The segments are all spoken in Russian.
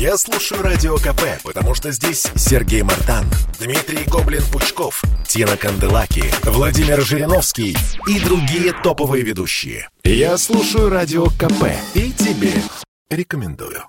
Я слушаю Радио КП, потому что здесь Сергей Мартан, Дмитрий Гоблин-Пучков, Тина Канделаки, Владимир Жириновский и другие топовые ведущие. Я слушаю Радио КП и тебе рекомендую.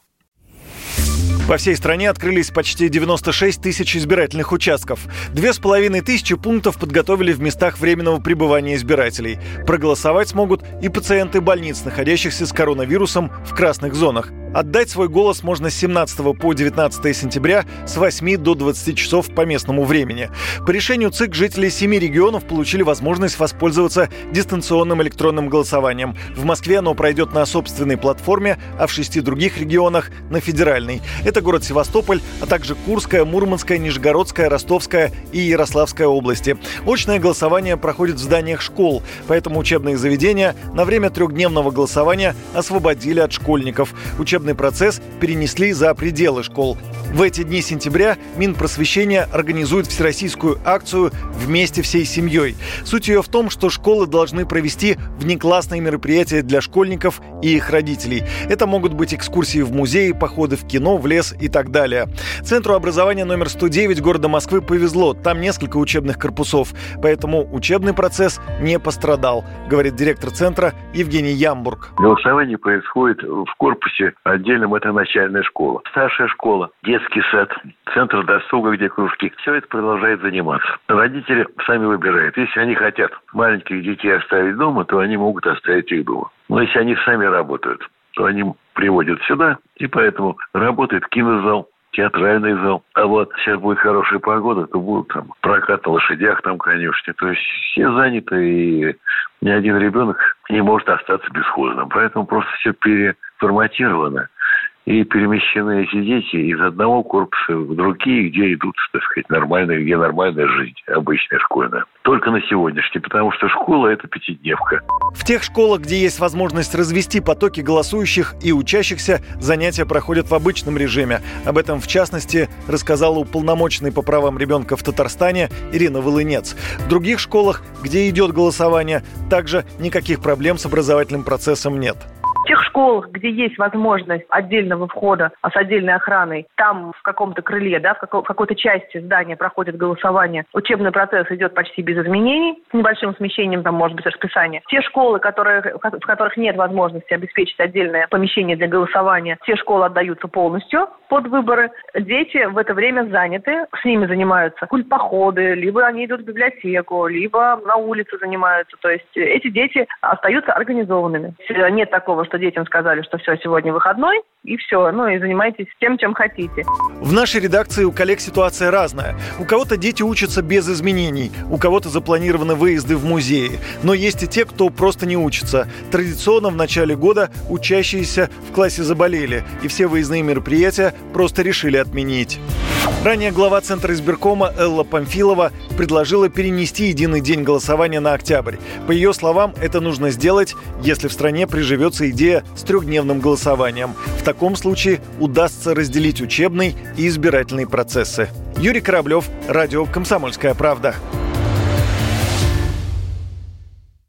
По всей стране открылись почти 96 тысяч избирательных участков. Две с половиной тысячи пунктов подготовили в местах временного пребывания избирателей. Проголосовать смогут и пациенты больниц, находящихся с коронавирусом в красных зонах. Отдать свой голос можно с 17 по 19 сентября с 8 до 20 часов по местному времени. По решению ЦИК жители семи регионов получили возможность воспользоваться дистанционным электронным голосованием. В Москве оно пройдет на собственной платформе, а в шести других регионах – на федеральной. Это город Севастополь, а также Курская, Мурманская, Нижегородская, Ростовская и Ярославская области. Очное голосование проходит в зданиях школ, поэтому учебные заведения на время трехдневного голосования освободили от школьников. Учебные учебный процесс перенесли за пределы школ. В эти дни сентября Минпросвещения организует всероссийскую акцию «Вместе всей семьей». Суть ее в том, что школы должны провести внеклассные мероприятия для школьников и их родителей. Это могут быть экскурсии в музеи, походы в кино, в лес и так далее. Центру образования номер 109 города Москвы повезло. Там несколько учебных корпусов, поэтому учебный процесс не пострадал, говорит директор центра Евгений Ямбург. Голосование происходит в корпусе отдельном, это начальная школа. Старшая школа, детский сад, центр досуга, где кружки. Все это продолжает заниматься. Родители сами выбирают. Если они хотят маленьких детей оставить дома, то они могут оставить их дома. Но если они сами работают, то они приводят сюда, и поэтому работает кинозал, театральный зал. А вот сейчас будет хорошая погода, то будут там прокат на лошадях, там конюшни. То есть все заняты, и ни один ребенок не может остаться бесхозным. Поэтому просто все переформатировано и перемещены эти дети из одного корпуса в другие, где идут, так сказать, нормальная, где нормальная жизнь, обычная школьная. Только на сегодняшний, потому что школа – это пятидневка. В тех школах, где есть возможность развести потоки голосующих и учащихся, занятия проходят в обычном режиме. Об этом, в частности, рассказала уполномоченный по правам ребенка в Татарстане Ирина Волынец. В других школах, где идет голосование, также никаких проблем с образовательным процессом нет школах, где есть возможность отдельного входа а с отдельной охраной, там в каком-то крыле, да, в, какой- в какой-то части здания проходит голосование, учебный процесс идет почти без изменений, с небольшим смещением, там может быть расписание. Те школы, которые, в которых нет возможности обеспечить отдельное помещение для голосования, те школы отдаются полностью под выборы. Дети в это время заняты, с ними занимаются культпоходы, либо они идут в библиотеку, либо на улице занимаются. То есть эти дети остаются организованными. Нет такого, что детям сказали, что все, сегодня выходной, и все, ну и занимайтесь тем, чем хотите. В нашей редакции у коллег ситуация разная. У кого-то дети учатся без изменений, у кого-то запланированы выезды в музеи. Но есть и те, кто просто не учится. Традиционно в начале года учащиеся в классе заболели, и все выездные мероприятия просто решили отменить. Ранее глава Центра избиркома Элла Памфилова предложила перенести единый день голосования на октябрь. По ее словам, это нужно сделать, если в стране приживется идея с трехдневным голосованием. В таком случае удастся разделить учебный и избирательный процессы. Юрий Кораблев, Радио «Комсомольская правда».